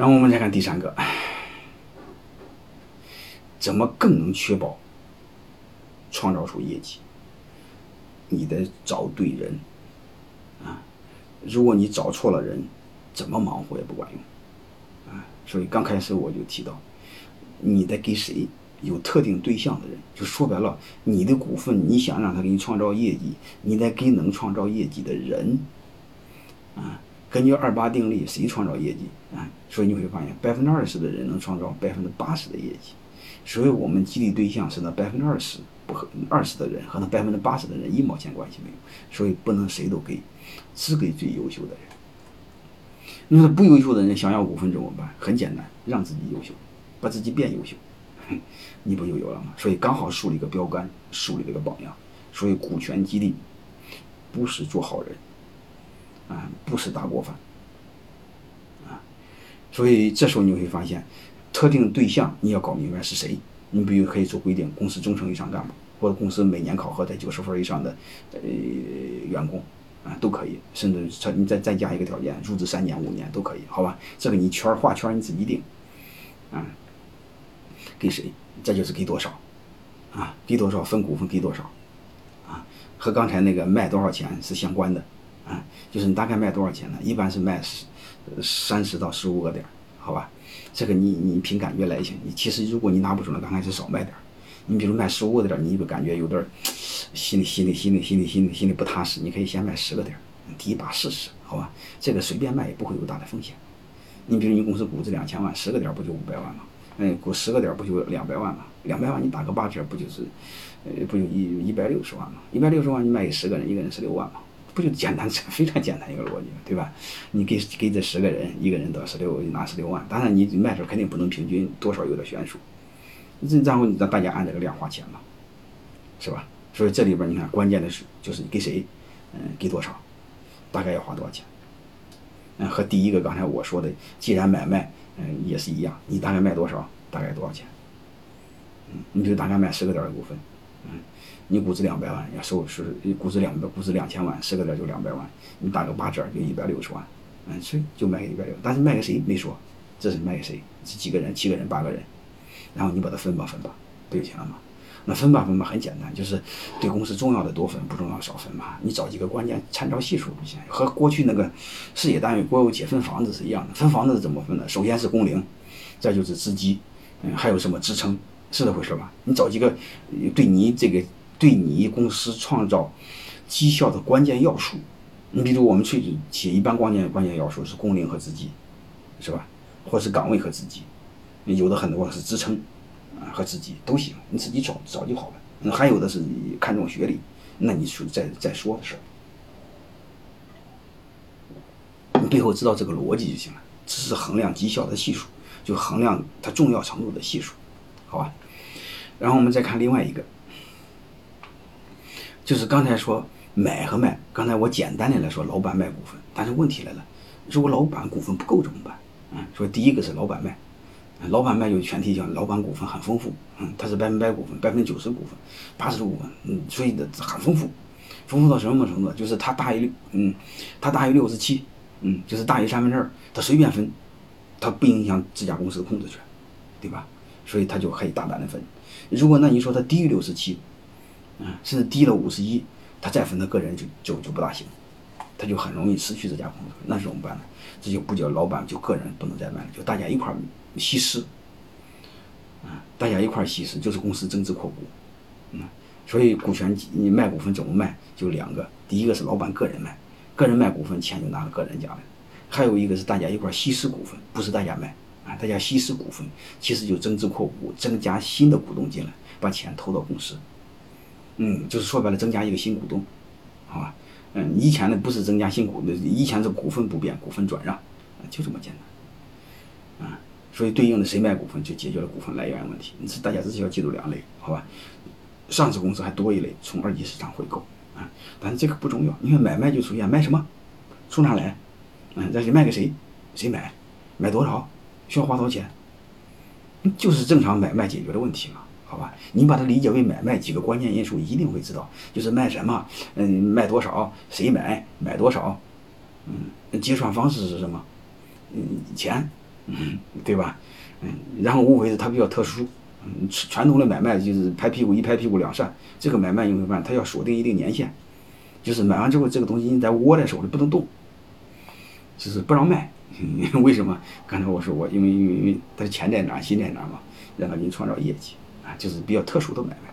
然后我们再看第三个，怎么更能确保创造出业绩？你得找对人啊！如果你找错了人，怎么忙活也不管用啊！所以刚开始我就提到，你得给谁有特定对象的人，就说白了，你的股份你想让他给你创造业绩，你得给能创造业绩的人啊！根据二八定律，谁创造业绩啊？所以你会发现，百分之二十的人能创造百分之八十的业绩。所以我们激励对象是那百分之二十不和二十的人和那百分之八十的人一毛钱关系没有。所以不能谁都给，只给最优秀的人。你说不优秀的人想要股份怎么办？很简单，让自己优秀，把自己变优秀，你不就有了吗？所以刚好树立一个标杆，树立了一个榜样。所以股权激励不是做好人。啊，不是大锅饭，所以这时候你会发现，特定对象你要搞明白是谁。你比如可以做规定，公司中层以上干部，或者公司每年考核在九十分以上的呃员工，啊，都可以。甚至你再再加一个条件，入职三年五年都可以，好吧？这个你圈画圈你自己定，啊，给谁？这就是给多少，啊，给多少分股份给多少，啊，和刚才那个卖多少钱是相关的。啊，就是你大概卖多少钱呢？一般是卖十三十到十五个点，好吧？这个你你凭感觉来行。你其实如果你拿不准了，刚开始少卖点。你比如卖十五个点，你就感觉有点心里心里心里心里心里心里不踏实，你可以先卖十个点，第一把试试，好吧？这个随便卖也不会有大的风险。你比如你公司估值两千万，十个点不就五百万吗？嗯，估十个点不就两百万吗？两百万你打个八折，不就是呃不就一一百六十万吗？一百六十万你卖给十个人，一个人十六万吗？就简单，非常简单一个逻辑，对吧？你给给这十个人，一个人得十六，拿十六万。当然，你卖时候肯定不能平均，多少有点悬殊。这然后你让大家按这个量花钱嘛，是吧？所以这里边你看，关键的是就是给谁，嗯，给多少，大概要花多少钱。嗯，和第一个刚才我说的，既然买卖，嗯，也是一样，你大概卖多少，大概多少钱？嗯，你就大概卖十个点的股份，嗯。你估值两百万，要收是估值两百，估值两千万，十个点就两百万，你打个八折就一百六十万，嗯，所以就卖给一百六，但是卖给谁没说，这是卖给谁？是几个人？七个人、八个人，然后你把它分吧分吧，不就行了吗？那分吧分吧很简单，就是对公司重要的多分，不重要少分嘛。你找几个关键参照系数就行，和过去那个事业单位国有企业分房子是一样的。分房子是怎么分的？首先是工龄，再就是资基，嗯，还有什么支撑，是这回事吧？你找几个对你这个。对你公司创造绩效的关键要素，你比如我们去企业一般关键关键要素是工龄和资金，是吧？或是岗位和资金，有的很多是职称啊和资金都行，你自己找找就好了。还有的是看重学历，那你说再再说的事儿，你背后知道这个逻辑就行了。这是衡量绩效的系数，就衡量它重要程度的系数，好吧？然后我们再看另外一个。就是刚才说买和卖，刚才我简单的来说，老板卖股份，但是问题来了，如果老板股份不够怎么办？嗯，说第一个是老板卖，老板卖就前提叫老板股份很丰富，嗯，他是百分百股份，百分之九十股份，八十股份，嗯，所以的很丰富，丰富到什么程度？就是他大于六，嗯，他大于六十七，嗯，就是大于三分之二，他随便分，他不影响这家公司的控制权，对吧？所以他就可以大胆的分。如果那你说他低于六十七？嗯，甚至低了五十一，他再分他个人就就就不大行，他就很容易失去这家公司，那是怎么办呢？这就不叫老板，就个人不能再卖了，就大家一块稀释，啊，大家一块稀释，就是公司增资扩股，嗯，所以股权你卖股份怎么卖？就两个，第一个是老板个人卖，个人卖股份钱就拿到个人家了，还有一个是大家一块稀释股份，不是大家卖，大家稀释股份，其实就增资扩股，增加新的股东进来，把钱投到公司。嗯，就是说白了，增加一个新股东，好吧？嗯，以前呢不是增加新股，以前是股份不变，股份转让，就这么简单，啊，所以对应的谁卖股份就解决了股份来源问题。你是大家只需要记住两类，好吧？上市公司还多一类，从二级市场回购，啊，但是这个不重要，你看买卖就出现卖什么，从哪来？嗯，这是卖给谁？谁买？买多少？需要花多少钱？就是正常买卖解决的问题嘛。好吧，你把它理解为买卖几个关键因素，一定会知道，就是卖什么，嗯，卖多少，谁买，买多少，嗯，结算方式是什么，嗯，钱，嗯，对吧？嗯，然后无非是它比较特殊，嗯，传统的买卖就是拍屁股一拍屁股两扇，这个买卖你会发现它要锁定一定年限，就是买完之后这个东西你得握在手里不能动，就是不让卖。为什么？刚才我说我因为因为因为他的钱在哪，心在哪嘛，让他给你创造业绩啊，就是比较特殊的买卖。